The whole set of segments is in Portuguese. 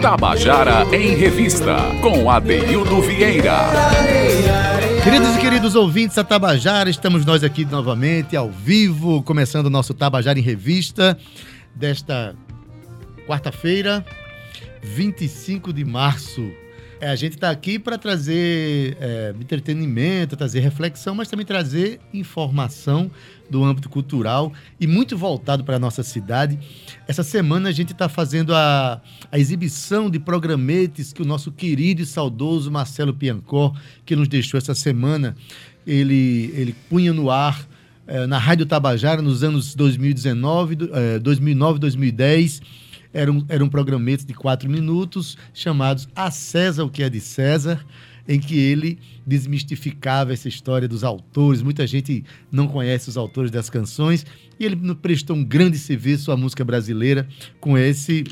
Tabajara em Revista, com Adeildo Vieira. Queridos e queridos ouvintes da Tabajara, estamos nós aqui novamente, ao vivo, começando o nosso Tabajara em Revista desta quarta-feira, 25 de março a gente está aqui para trazer é, entretenimento, trazer reflexão, mas também trazer informação do âmbito cultural e muito voltado para a nossa cidade. Essa semana a gente está fazendo a, a exibição de programetes que o nosso querido e saudoso Marcelo Piancó, que nos deixou essa semana, ele, ele punha no ar é, na Rádio Tabajara nos anos 2019, é, 2009, 2010 eram, eram programetes de quatro minutos chamados A César o que é de César, em que ele desmistificava essa história dos autores. Muita gente não conhece os autores das canções e ele prestou um grande serviço à música brasileira com esse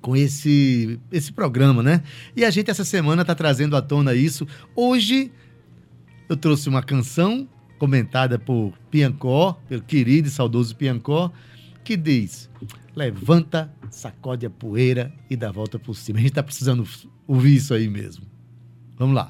com esse esse programa, né? E a gente essa semana está trazendo à tona isso. Hoje eu trouxe uma canção comentada por Piancó, pelo querido e saudoso Piancó, que diz: levanta, sacode a poeira e dá a volta por cima. A gente está precisando ouvir isso aí mesmo. Vamos lá.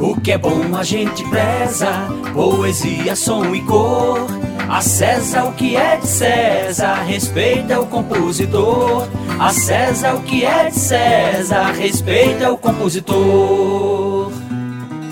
O que é bom a gente preza, poesia, som e cor. A César o que é de César, respeita o compositor. A César o que é de César, respeita o compositor.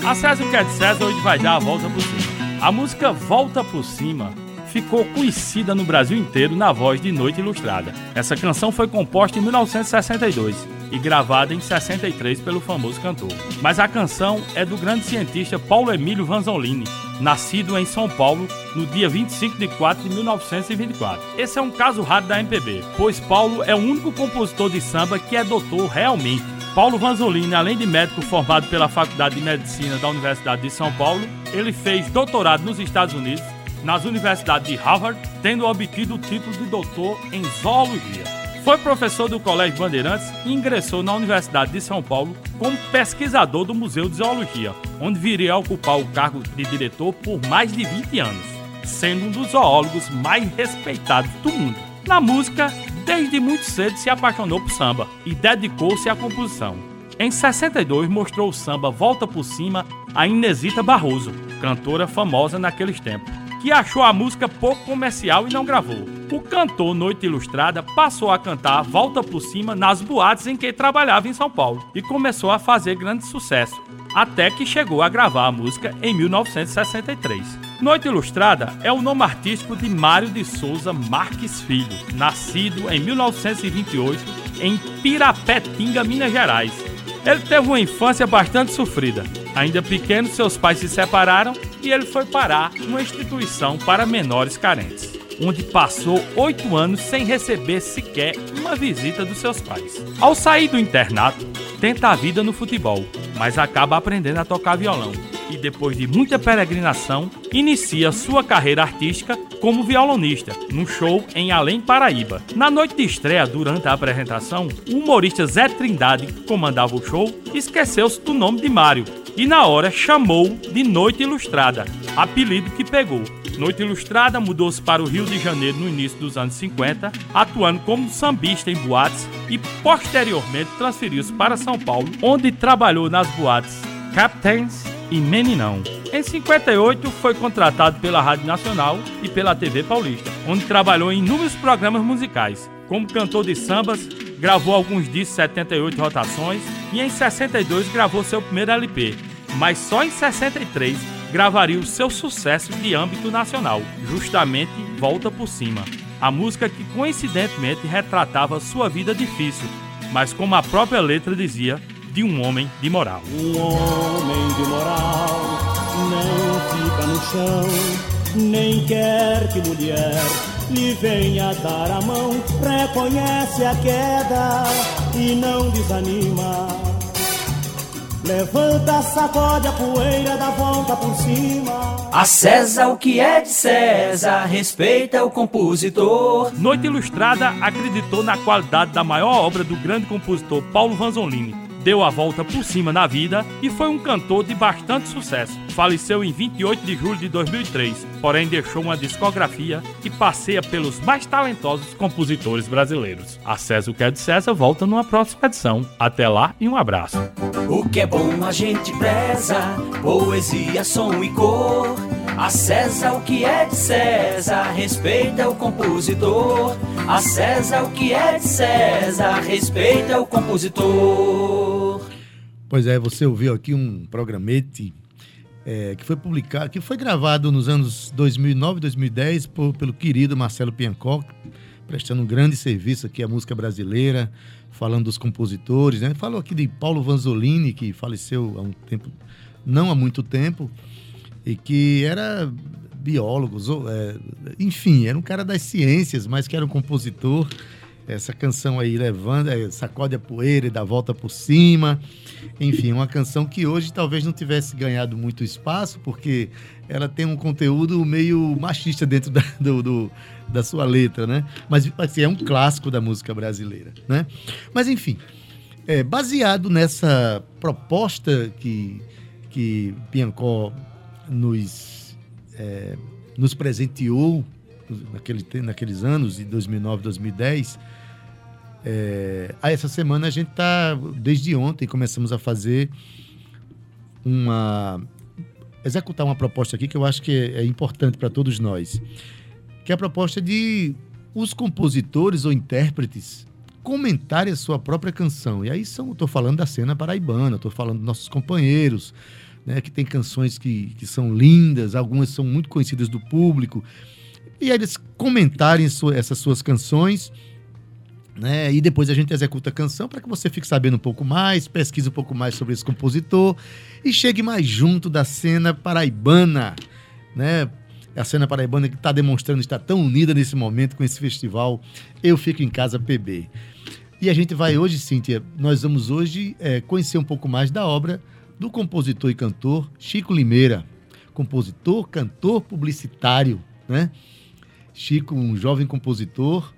A César o que é de César hoje vai dar a volta por cima. A música Volta por Cima ficou conhecida no Brasil inteiro na voz de Noite Ilustrada. Essa canção foi composta em 1962 e gravada em 63 pelo famoso cantor. Mas a canção é do grande cientista Paulo Emílio Vanzolini, nascido em São Paulo no dia 25 de 4 de 1924. Esse é um caso raro da MPB, pois Paulo é o único compositor de samba que é doutor realmente. Paulo Vanzolini, além de médico formado pela Faculdade de Medicina da Universidade de São Paulo, ele fez doutorado nos Estados Unidos nas universidades de Harvard, tendo obtido o título de doutor em zoologia. Foi professor do Colégio Bandeirantes e ingressou na Universidade de São Paulo como pesquisador do Museu de Zoologia, onde viria a ocupar o cargo de diretor por mais de 20 anos, sendo um dos zoólogos mais respeitados do mundo. Na música, desde muito cedo se apaixonou por samba e dedicou-se à composição. Em 62 mostrou o samba Volta por Cima a Inesita Barroso, cantora famosa naqueles tempos que achou a música pouco comercial e não gravou. O cantor Noite Ilustrada passou a cantar Volta por Cima nas boates em que trabalhava em São Paulo e começou a fazer grande sucesso, até que chegou a gravar a música em 1963. Noite Ilustrada é o nome artístico de Mário de Souza Marques Filho, nascido em 1928 em Pirapetinga, Minas Gerais. Ele teve uma infância bastante sofrida. Ainda pequeno, seus pais se separaram e ele foi parar numa instituição para menores carentes, onde passou oito anos sem receber sequer uma visita dos seus pais. Ao sair do internato, tenta a vida no futebol, mas acaba aprendendo a tocar violão e, depois de muita peregrinação, inicia sua carreira artística como violonista, num show em Além Paraíba. Na noite de estreia, durante a apresentação, o humorista Zé Trindade, que comandava o show, esqueceu-se do nome de Mário e na hora chamou de Noite Ilustrada, apelido que pegou. Noite Ilustrada mudou-se para o Rio de Janeiro no início dos anos 50, atuando como sambista em boates e posteriormente transferiu-se para São Paulo, onde trabalhou nas boates Captains e Meninão. Em 58 foi contratado pela Rádio Nacional e pela TV Paulista, onde trabalhou em inúmeros programas musicais. Como cantor de sambas, gravou alguns discos 78 rotações e em 62 gravou seu primeiro LP, mas só em 63 gravaria o seu sucesso de âmbito nacional, justamente Volta por Cima. A música que coincidentemente retratava sua vida difícil, mas como a própria letra dizia, de um homem de moral. Um homem de moral não fica no chão, nem quer que mulher lhe venha dar a mão, reconhece a queda e não desanima Levanta, sacode a poeira, dá volta por cima. A César o que é de César, respeita o compositor. Noite Ilustrada acreditou na qualidade da maior obra do grande compositor Paulo Vanzolini, deu a volta por cima na vida e foi um cantor de bastante sucesso. Faleceu em 28 de julho de 2003, porém deixou uma discografia que passeia pelos mais talentosos compositores brasileiros. A César o que é de César volta numa próxima edição. Até lá e um abraço. O que é bom a gente preza, poesia, som e cor. A César o que é de César, respeita o compositor. A César o que é de César, respeita o compositor. Pois é, você ouviu aqui um programete é, que foi publicado, que foi gravado nos anos 2009 e 2010 por, pelo querido Marcelo Piancock, prestando um grande serviço aqui à música brasileira, falando dos compositores, né? Falou aqui de Paulo Vanzolini, que faleceu há um tempo, não há muito tempo, e que era biólogo, é, enfim, era um cara das ciências, mas que era um compositor. Essa canção aí, levando, é, sacode a poeira e dá volta por cima. Enfim, uma canção que hoje talvez não tivesse ganhado muito espaço, porque ela tem um conteúdo meio machista dentro da, do, do, da sua letra, né? Mas assim, é um clássico da música brasileira, né? Mas enfim, é, baseado nessa proposta que, que Piancó nos, é, nos presenteou naquele, naqueles anos, de 2009, 2010, é, essa semana a gente está, desde ontem, começamos a fazer uma. executar uma proposta aqui que eu acho que é, é importante para todos nós, que é a proposta de os compositores ou intérpretes comentarem a sua própria canção. E aí estou falando da cena paraibana, estou falando dos nossos companheiros, né, que tem canções que, que são lindas, algumas são muito conhecidas do público. E eles comentarem essas suas canções né? E depois a gente executa a canção para que você fique sabendo um pouco mais, pesquise um pouco mais sobre esse compositor e chegue mais junto da cena paraibana, né? A cena paraibana que está demonstrando estar tão unida nesse momento com esse festival Eu Fico em Casa PB. E a gente vai hoje, Cíntia, nós vamos hoje é, conhecer um pouco mais da obra do compositor e cantor Chico Limeira. Compositor, cantor, publicitário, né? Chico, um jovem compositor,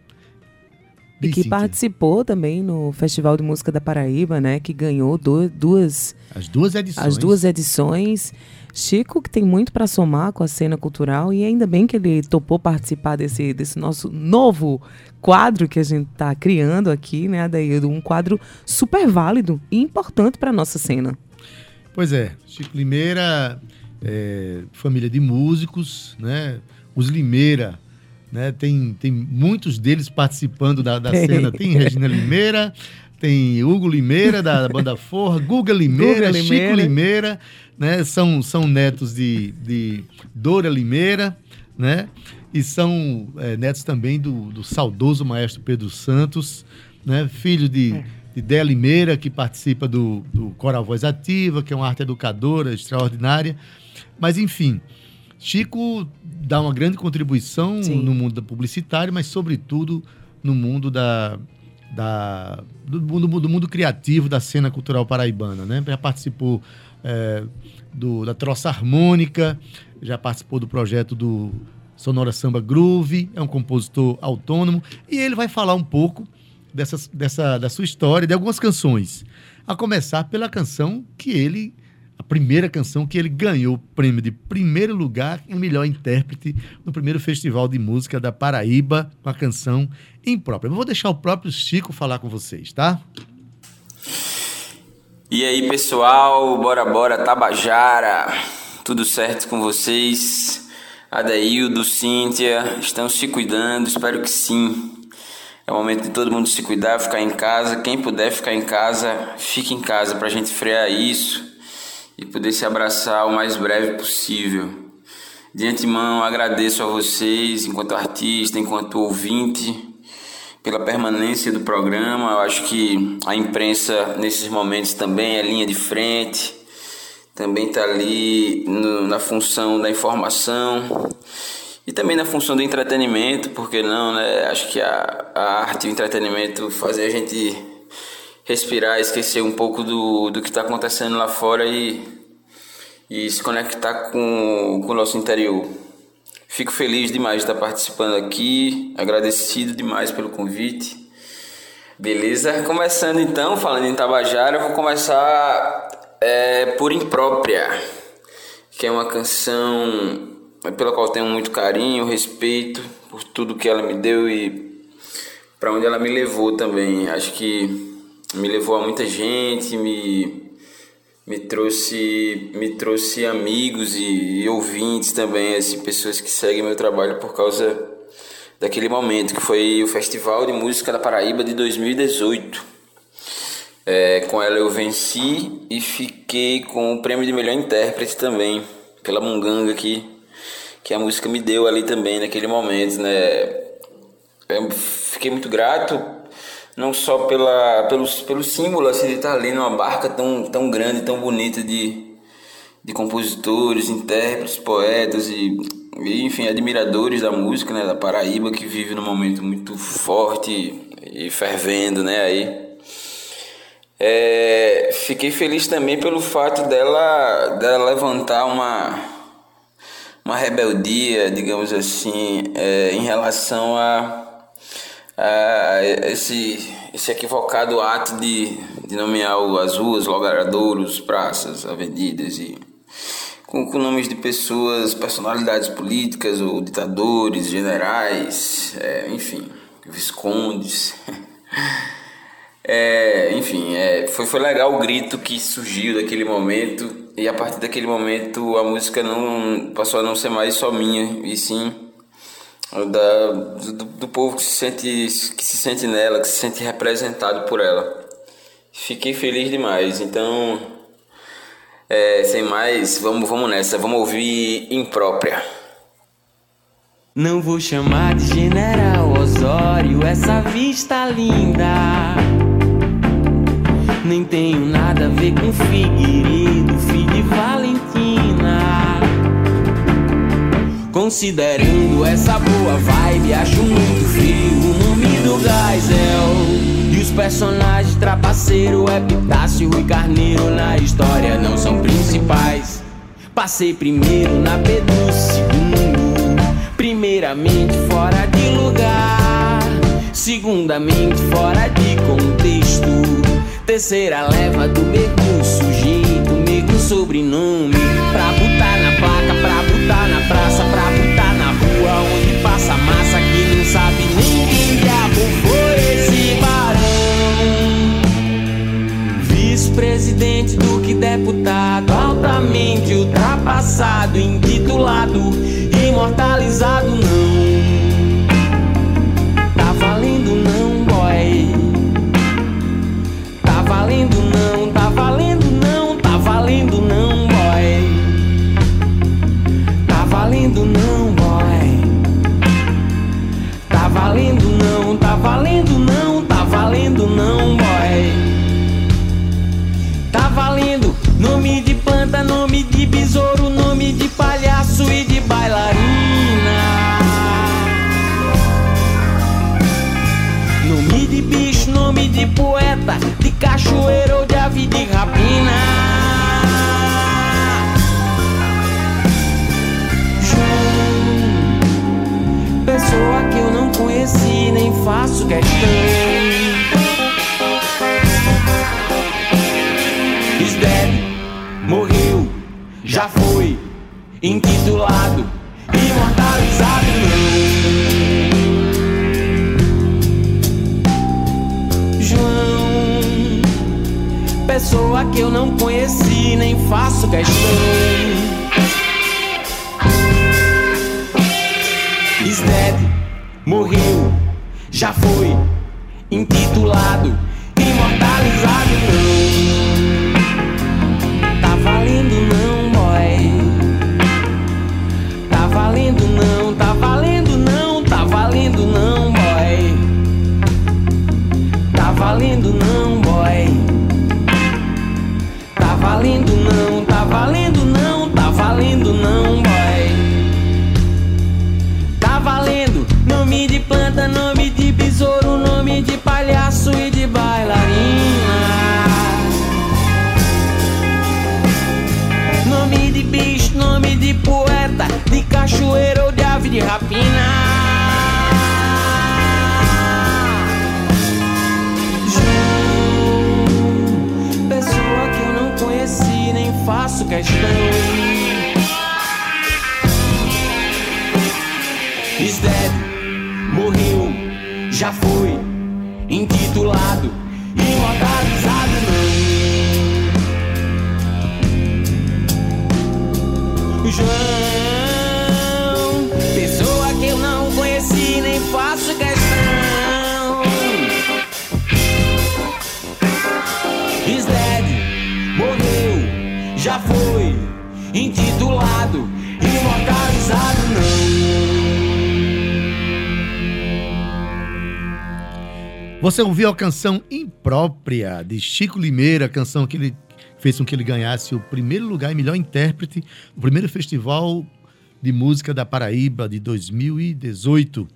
e que participou também no Festival de Música da Paraíba, né? Que ganhou do, duas... As duas edições. As duas edições. Chico, que tem muito para somar com a cena cultural, e ainda bem que ele topou participar desse, desse nosso novo quadro que a gente está criando aqui, né, Adaildo? Um quadro super válido e importante para a nossa cena. Pois é, Chico Limeira, é, família de músicos, né? Os Limeira né? Tem, tem muitos deles participando da, da cena. Tem Regina Limeira, tem Hugo Limeira, da banda Forra, Guga Limeira, Guga Chico Limeira, Limeira né? São, são netos de, de Dora Limeira, né? E são é, netos também do, do saudoso maestro Pedro Santos, né? Filho de, é. de Déa Limeira, que participa do, do Coral Voz Ativa, que é uma arte educadora extraordinária. Mas, enfim, Chico dá uma grande contribuição Sim. no mundo publicitário, mas sobretudo no mundo da, da do, mundo, do mundo criativo da cena cultural paraibana, né? Já participou é, do, da troça harmônica, já participou do projeto do Sonora Samba Groove, é um compositor autônomo e ele vai falar um pouco dessa, dessa, da sua história, de algumas canções. A começar pela canção que ele a primeira canção que ele ganhou o prêmio de primeiro lugar em melhor intérprete no primeiro Festival de Música da Paraíba com a canção Imprópria. Eu vou deixar o próprio Chico falar com vocês, tá? E aí, pessoal, bora bora, Tabajara, tudo certo com vocês? Adaildo, Cíntia, estão se cuidando? Espero que sim. É o momento de todo mundo se cuidar, ficar em casa. Quem puder ficar em casa, fique em casa para a gente frear isso e poder se abraçar o mais breve possível. De antemão, agradeço a vocês, enquanto artista, enquanto ouvinte, pela permanência do programa. Eu acho que a imprensa, nesses momentos, também é linha de frente, também está ali no, na função da informação e também na função do entretenimento, porque não, né? Acho que a, a arte e o entretenimento fazem a gente respirar, esquecer um pouco do, do que está acontecendo lá fora e, e se conectar com, com o nosso interior. Fico feliz demais de estar participando aqui, agradecido demais pelo convite. Beleza? Começando então, falando em Tabajara, eu vou começar é, por Imprópria, que é uma canção pela qual tenho muito carinho, respeito por tudo que ela me deu e para onde ela me levou também. Acho que me levou a muita gente, me, me trouxe me trouxe amigos e, e ouvintes também, assim, pessoas que seguem meu trabalho por causa daquele momento, que foi o Festival de Música da Paraíba de 2018. É, com ela eu venci e fiquei com o prêmio de melhor intérprete também, pela Munganga que, que a música me deu ali também naquele momento, né? Eu fiquei muito grato, não só pela, pelo, pelo símbolo assim, de estar ali numa barca tão, tão grande, tão bonita de, de compositores, intérpretes, poetas e enfim, admiradores da música, né, da Paraíba, que vive num momento muito forte e fervendo, né, aí. É, fiquei feliz também pelo fato dela, dela levantar uma, uma rebeldia, digamos assim, é, em relação a, a esse, esse equivocado ato de, de nomear as ruas, logradouros, praças, avenidas e com, com nomes de pessoas, personalidades políticas ou ditadores, generais, é, enfim, viscondes. é, enfim, é, foi, foi legal o grito que surgiu daquele momento e a partir daquele momento a música não passou a não ser mais só minha e sim da, do, do povo que se sente que se sente nela, que se sente representado por ela. Fiquei feliz demais. Então é, sem mais, vamos, vamos nessa, vamos ouvir imprópria. Não vou chamar de General Osório essa vista linda. Nem tenho nada a ver com Figueiredo, Considerando essa boa vibe, acho muito feio o nome do Geisel os personagens trapaceiro, Epitácio e Carneiro na história não são principais. Passei primeiro na do segundo, primeiramente fora de lugar, segundamente fora de contexto, terceira leva do mesmo sujeito, mesmo sobrenome, pra botar botar na praça, pra botar faço questão. morreu, já foi intitulado, imortalizado não. João, pessoa que eu não conheci, nem faço questão. Is dead, morreu, já foi intitulado, Você ouviu a canção Imprópria, de Chico Limeira, a canção que ele fez com que ele ganhasse o primeiro lugar e melhor intérprete no primeiro festival de música da Paraíba de 2018.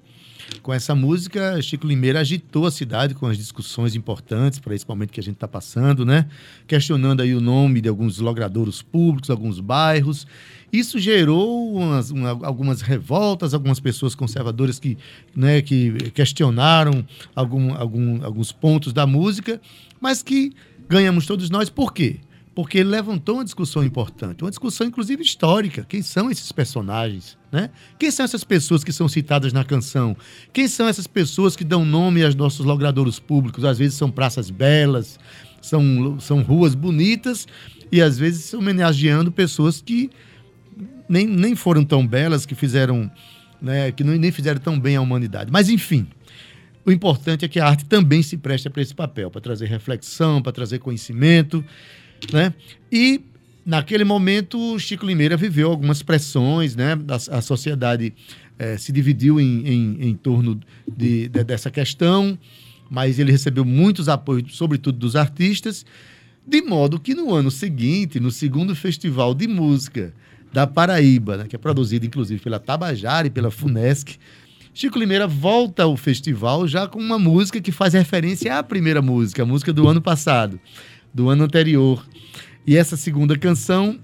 Com essa música, Chico Limeira agitou a cidade com as discussões importantes para esse momento que a gente está passando, né? Questionando aí o nome de alguns logradouros públicos, alguns bairros. Isso gerou umas- uma- algumas revoltas, algumas pessoas conservadoras que, né, que questionaram algum, algum- alguns pontos da música, mas que ganhamos todos nós. Por quê? Porque ele levantou uma discussão importante, uma discussão inclusive histórica. Quem são esses personagens? Né? Quem são essas pessoas que são citadas na canção? Quem são essas pessoas que dão nome aos nossos logradouros públicos? Às vezes são praças belas, são, são ruas bonitas e às vezes homenageando pessoas que nem, nem foram tão belas, que fizeram, né, que nem fizeram tão bem à humanidade. Mas enfim, o importante é que a arte também se preste para esse papel, para trazer reflexão, para trazer conhecimento, né? E naquele momento, Chico Limeira viveu algumas pressões, né? A, a sociedade eh, se dividiu em, em, em torno de, de- dessa questão, mas ele recebeu muitos apoios, sobretudo dos artistas, de modo que no ano seguinte, no segundo festival de música da Paraíba, né, que é produzido inclusive pela Tabajara e pela Funesc, Chico Limeira volta ao festival já com uma música que faz referência à primeira música, a música do ano passado, do ano anterior. E essa segunda canção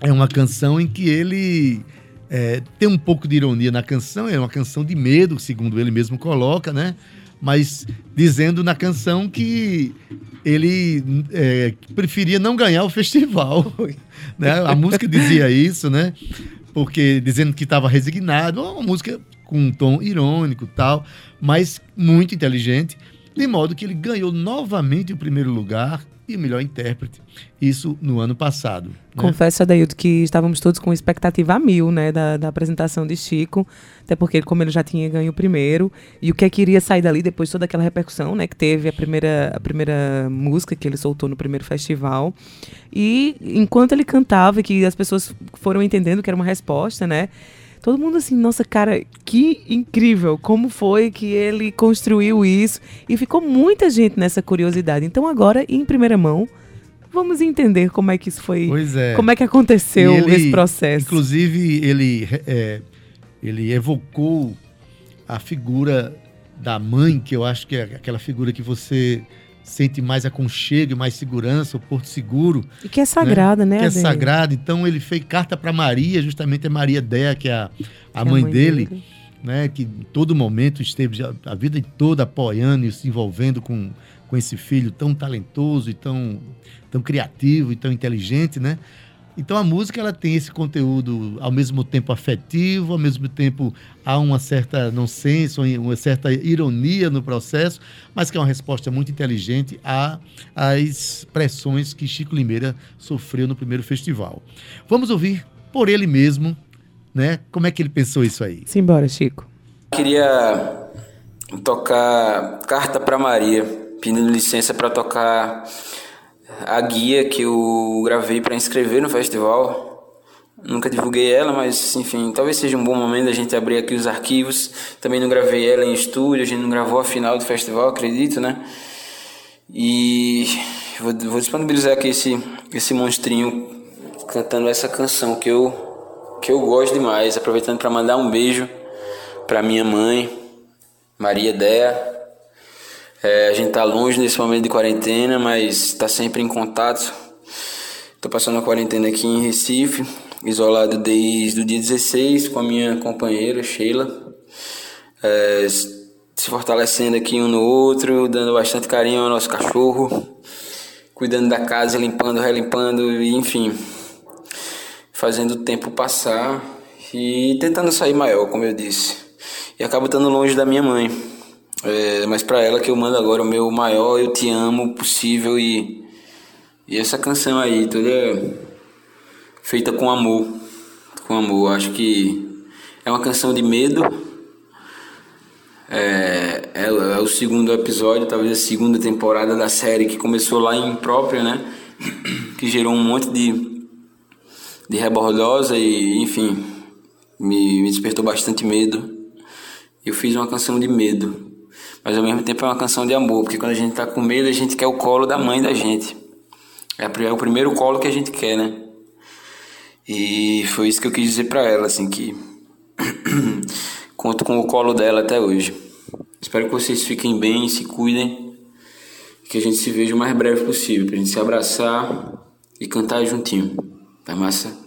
é uma canção em que ele é, tem um pouco de ironia na canção, é uma canção de medo, segundo ele mesmo coloca, né? Mas dizendo na canção que ele é, preferia não ganhar o festival. né? A música dizia isso, né? Porque dizendo que estava resignado, uma música com um tom irônico tal, mas muito inteligente, de modo que ele ganhou novamente o primeiro lugar e o melhor intérprete, isso no ano passado. né? Confesso, Adaildo, que estávamos todos com expectativa a mil, né, da, da apresentação de Chico, até porque como ele já tinha ganho o primeiro, e o que é que iria sair dali depois de toda aquela repercussão, né, que teve a primeira, a primeira música que ele soltou no primeiro festival, e enquanto ele cantava que as pessoas foram entendendo que era uma resposta, né, todo mundo assim, nossa, cara, que incrível, como foi que ele construiu isso, e ficou muita gente nessa curiosidade. Então agora, em primeira mão, vamos entender como é que isso foi Pois é. como é que aconteceu ele, esse processo? Inclusive, ele, é, ele evocou a figura da mãe, que eu acho que é aquela figura que você sente mais aconchego e mais segurança, o Porto Seguro. E que é sagrada, né? Que é Adê? sagrado. Então, ele fez carta para Maria, justamente a Maria Dea, que é a, a mãe, dele, né, que em todo momento esteve já- a vida toda apoiando e se envolvendo com, com esse filho tão talentoso e tão, tão criativo e tão inteligente, né? Então a música ela tem esse conteúdo ao mesmo tempo afetivo, ao mesmo tempo há uma certa nonsense, uma certa ironia no processo, mas que é uma resposta muito inteligente a- às pressões que Chico Limeira sofreu no primeiro festival. Vamos ouvir por ele mesmo, né? Como é que ele pensou isso aí? Simbora, Chico. Queria tocar Carta para Maria, pedindo licença para tocar a guia que eu gravei para inscrever no festival. Nunca divulguei ela, mas enfim, talvez seja um bom momento a gente abrir aqui os arquivos. Também não gravei ela em estúdio, a gente não gravou a final do festival, acredito, né? E vou, vou disponibilizar aqui esse, esse monstrinho cantando essa canção que eu que eu gosto demais, aproveitando para mandar um beijo para minha mãe, Maria Dea. É, a gente tá longe nesse momento de quarentena, mas tá sempre em contato. Tô passando a quarentena aqui em Recife, isolado desde o dia 16 com a minha companheira Sheila. É, se fortalecendo aqui um no outro, dando bastante carinho ao nosso cachorro, cuidando da casa, limpando, relimpando, enfim, fazendo o tempo passar e tentando sair maior, como eu disse. E acabo estando longe da minha mãe. É, mas para ela que eu mando agora o meu maior eu te amo possível e e essa canção aí toda feita com amor, com amor. Acho que é uma canção de medo. É, é, é o segundo episódio, talvez a segunda temporada da série que começou lá em Própria, né? Que gerou um monte de de rebordosa e enfim me, me despertou bastante medo. Eu fiz uma canção de medo mas ao mesmo tempo é uma canção de amor, porque quando a gente tá com medo, a gente quer o colo da mãe da gente. É, é o primeiro colo que a gente quer, né? E foi isso que eu quis dizer para ela, assim, que conto com o colo dela até hoje. Espero que vocês fiquem bem, se cuidem, que a gente se veja o mais breve possível, pra gente se abraçar e cantar juntinho. Tá massa?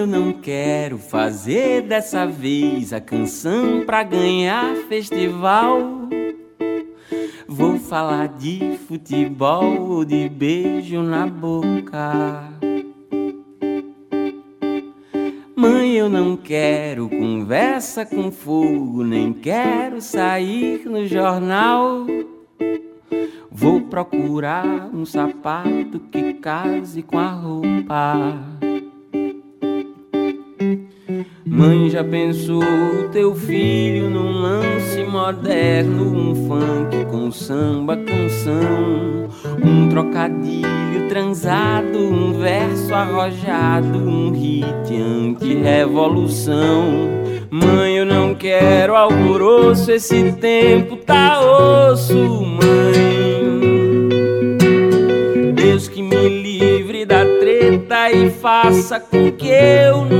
Eu não quero fazer dessa vez a canção pra ganhar festival. Vou falar de futebol ou de beijo na boca. Mãe, eu não quero conversa com fogo, nem quero sair no jornal. Vou procurar um sapato que case com a roupa. Mãe, já pensou teu filho num lance moderno? Um funk com samba, canção, um trocadilho transado, um verso arrojado, um hit anti-revolução. Mãe, eu não quero alvoroço, esse tempo tá osso, mãe. Deus que me livre da treta e faça com que eu não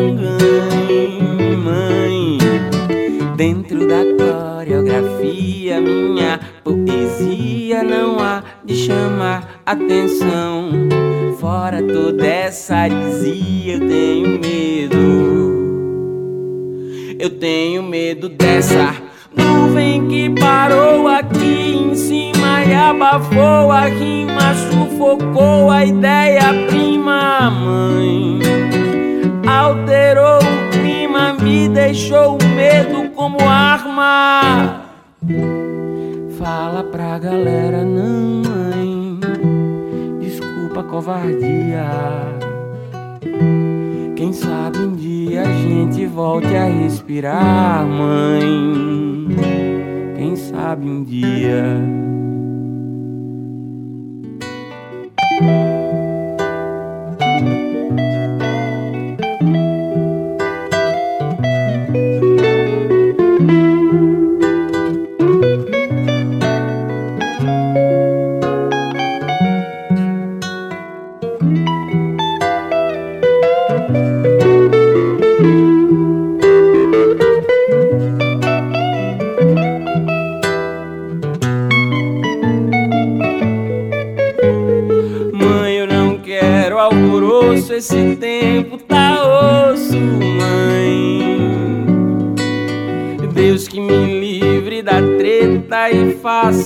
Dentro da coreografia, minha poesia não há de chamar atenção. Fora toda essa arisia, eu tenho medo. Eu tenho medo dessa nuvem que parou aqui em cima e abafou a rima, sufocou a ideia prima, mãe. Alterou me deixou o medo como arma. Fala pra galera, não, mãe. Desculpa a covardia. Quem sabe um dia a gente volte a respirar, mãe. Quem sabe um dia.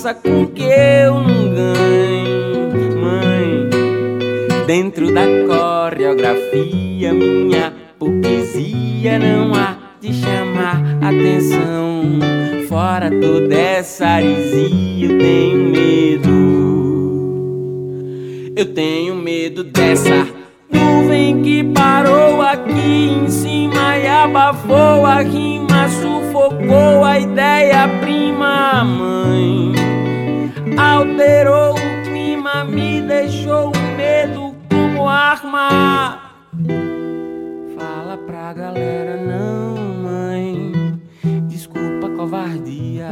Faça com que eu não ganhe, mãe. Dentro da coreografia, minha poesia não há de chamar atenção. Fora toda essa arisia, eu tenho medo. Eu tenho medo dessa nuvem que parou aqui em cima e abafou a rima, sufocou a ideia prima, mãe. Alterou o clima, me deixou o medo como arma. Fala pra galera, não, mãe. Desculpa a covardia.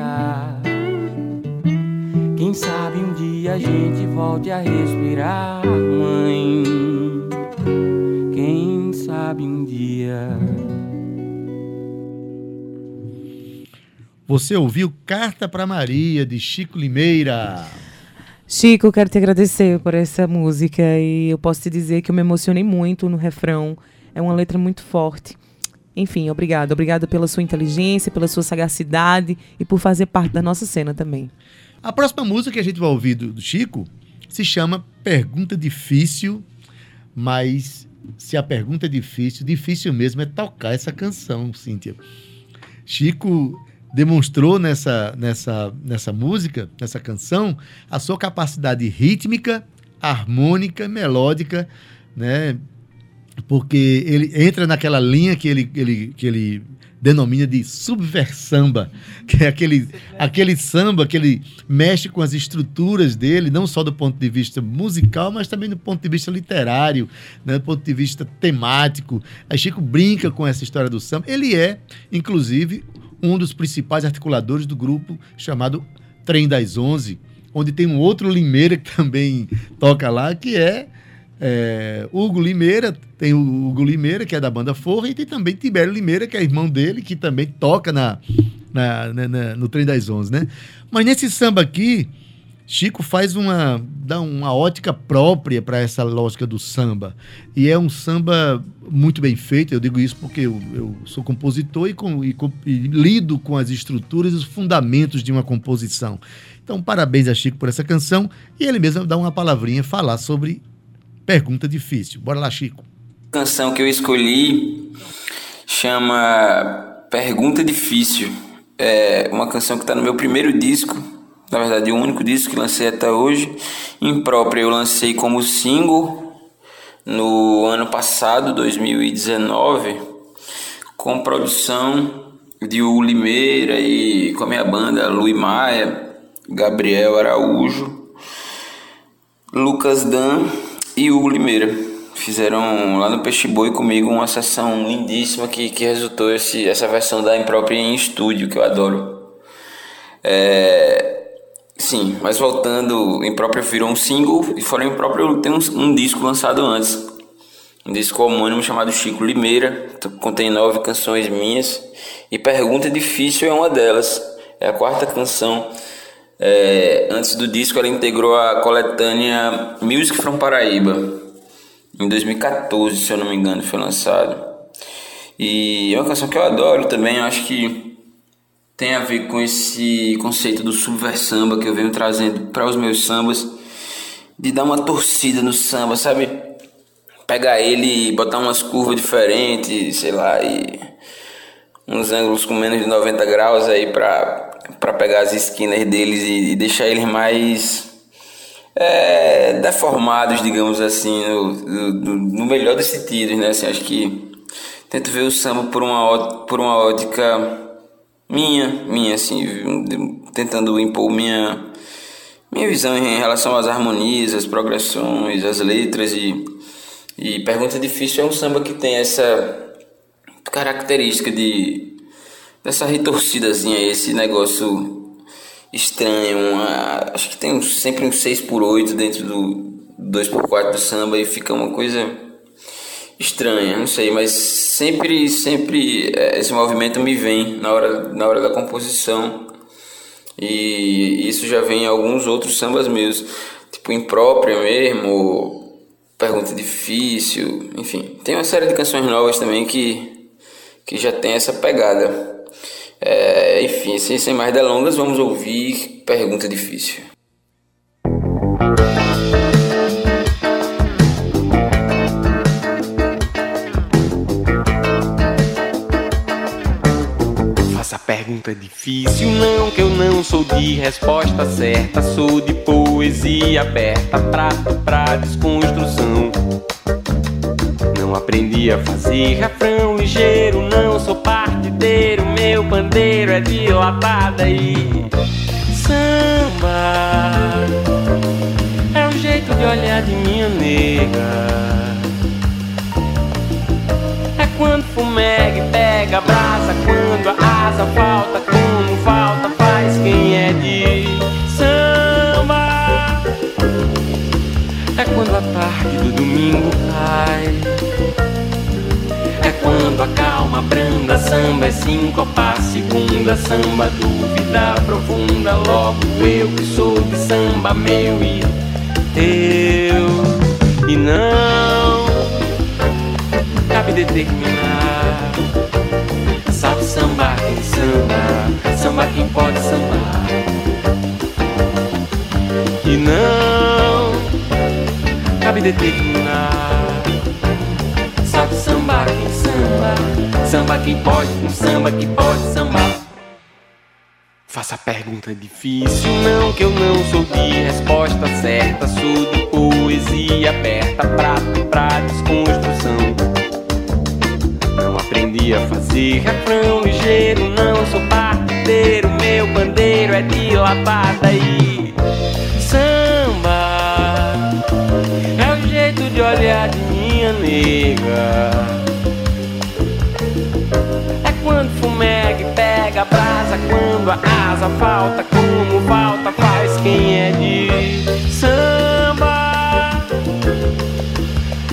Quem sabe um dia a gente volte a respirar, mãe. Quem sabe um dia. Você ouviu Carta para Maria, de Chico Limeira. Chico, quero te agradecer por essa música e eu posso te dizer que eu me emocionei muito no refrão. É uma letra muito forte. Enfim, obrigada. Obrigada pela sua inteligência, pela sua sagacidade e por fazer parte da nossa cena também. A próxima música que a gente vai ouvir do, do Chico se chama Pergunta Difícil, mas se a pergunta é difícil, difícil mesmo é tocar essa canção, Cíntia. Chico demonstrou nessa, nessa, nessa música, nessa canção, a sua capacidade rítmica, harmônica, melódica, né? Porque ele entra naquela linha que ele, ele, que ele denomina de subversamba, que é aquele, aquele samba que ele mexe com as estruturas dele, não só do ponto de vista musical, mas também do ponto de vista literário, né, do ponto de vista temático. A Chico brinca com essa história do samba. Ele é, inclusive, um dos principais articuladores do grupo chamado Trem das Onze, onde tem um outro Limeira que também toca lá, que é é, Hugo Limeira, tem o Hugo Limeira, que é da banda Forra, e tem também Tibério Limeira, que é irmão dele, que também toca na, na, na, na, no Trem das Onze, né? Mas nesse samba aqui, Chico faz uma, dá uma ótica própria para essa lógica do samba. E é um samba muito bem feito, eu digo isso porque eu, eu sou compositor e, com, e, e lido com as estruturas e os fundamentos de uma composição. Então, parabéns a Chico por essa canção. E ele mesmo dá uma palavrinha falar sobre Pergunta difícil. Bora lá, Chico. A canção que eu escolhi chama Pergunta Difícil. É uma canção que está no meu primeiro disco, na verdade, o único disco que lancei até hoje. Imprópria eu lancei como single no ano passado, 2019, com produção de Hugo Limeira e com a minha banda Lui Maia, Gabriel Araújo, Lucas Dan e Hugo Limeira. Fizeram lá no Peixe Boi comigo uma sessão lindíssima que, que resultou esse, essa versão da Imprópria em estúdio, que eu adoro. É, sim, mas voltando, Imprópria virou um single e fora Imprópria tem um, um disco lançado antes. Um disco homônimo chamado Chico Limeira, contém nove canções minhas. E Pergunta Difícil é uma delas. É a quarta canção é, antes do disco, ela integrou a coletânea Music from Paraíba. Em 2014, se eu não me engano, foi lançado. E é uma canção que eu adoro também. Eu acho que tem a ver com esse conceito do subversamba que eu venho trazendo para os meus sambas. De dar uma torcida no samba, sabe? Pegar ele e botar umas curvas diferentes, sei lá, e uns ângulos com menos de 90 graus aí pra para pegar as esquinas deles e, e deixar eles mais é, deformados, digamos assim, no, no, no, melhor dos sentidos, né? Assim, acho que tento ver o samba por uma, por uma ótica minha, minha, assim, tentando impor minha, minha visão em relação às harmonias, às progressões, às letras e, e Pergunta Difícil é um samba que tem essa característica de dessa retorcidazinha, esse negócio estranho. Uma, acho que tem sempre um 6 por 8 dentro do 2 por 4 do samba e fica uma coisa estranha, não sei, mas sempre, sempre é, esse movimento me vem na hora, na hora da composição. E isso já vem em alguns outros sambas meus, tipo Imprópria mesmo, Pergunta Difícil, enfim. Tem uma série de canções novas também que, que já tem essa pegada. É, enfim, sem, sem mais delongas, vamos ouvir pergunta difícil. Faça pergunta difícil, não, que eu não sou de resposta certa. Sou de poesia aberta, prato pra desconstrução. Não aprendi a fazer refrão ligeiro, não sou partideiro meu pandeiro é dilatada e samba é um jeito de olhar de minha nega. É quando fumega pega, abraça, quando a Branda samba é sincopar, segunda samba, dúvida profunda. Logo eu que sou de samba, meu e teu. E não cabe determinar. Sabe samba quem samba, samba quem pode sambar. E não cabe determinar. Samba quem samba, samba quem pode, um samba que pode sambar. Faça pergunta difícil, não que eu não sou de resposta certa. Sou de poesia aberta, prato pra desconstrução. Não aprendi a fazer refrão ligeiro, não sou parteiro. Meu bandeiro é de lavada e samba. É o jeito de olhar de minha nega. Pega a brasa, quando a asa falta, como falta faz quem é de samba.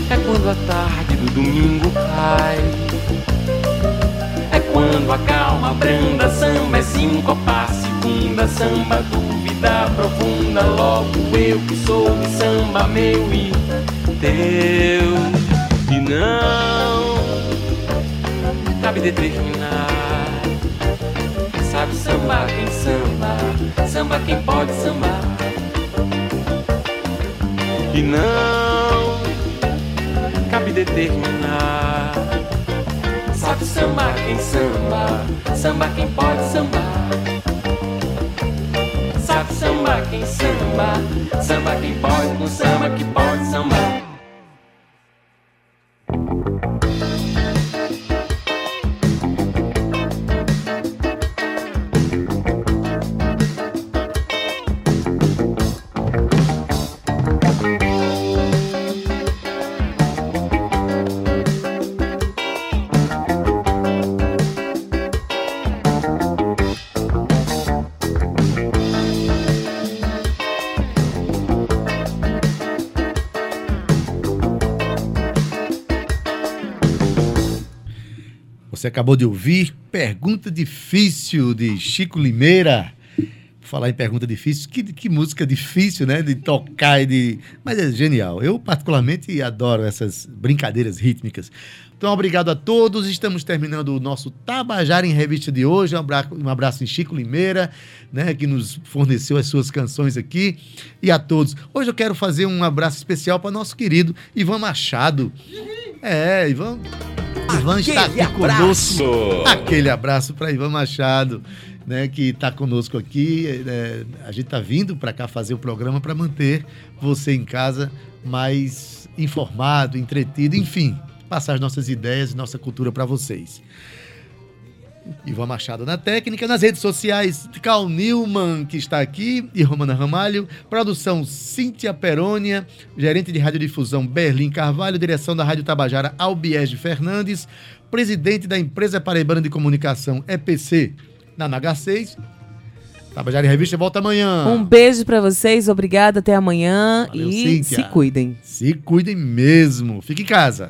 É quando a tarde do domingo cai. É quando a calma branda, samba é sincopa, segunda samba, dúvida profunda. Logo eu que sou de samba, meu e teu. E não cabe determinar. Sabe samba quem samba, samba quem pode sambar. E não cabe determinar. Sabe samba quem samba, samba quem pode sambar. Sabe samba quem samba, samba quem pode, com samba que pode sambar. Acabou de ouvir Pergunta Difícil de Chico Limeira. Falar em pergunta difícil, que, que música difícil, né? De tocar e de. Mas é genial. Eu, particularmente, adoro essas brincadeiras rítmicas. Então, obrigado a todos. Estamos terminando o nosso Tabajara em Revista de hoje. Um abraço, um abraço em Chico Limeira, né? Que nos forneceu as suas canções aqui. E a todos. Hoje eu quero fazer um abraço especial para nosso querido Ivan Machado. É, Ivan. Ivan está aqui conosco. Aquele abraço para Ivan Machado, né, que está conosco aqui. É, a gente está vindo para cá fazer o programa para manter você em casa mais informado, entretido, enfim, passar as nossas ideias e nossa cultura para vocês. Ivan Machado na técnica, nas redes sociais, Cal Newman, que está aqui, e Romana Ramalho, produção Cíntia Perônia, gerente de radiodifusão Berlim Carvalho, direção da Rádio Tabajara Albiege Fernandes, presidente da empresa Paraibana de Comunicação EPC, na NH6. Tabajara em Revista volta amanhã. Um beijo para vocês, obrigada, até amanhã Valeu, e Cíntia. se cuidem. Se cuidem mesmo. Fique em casa.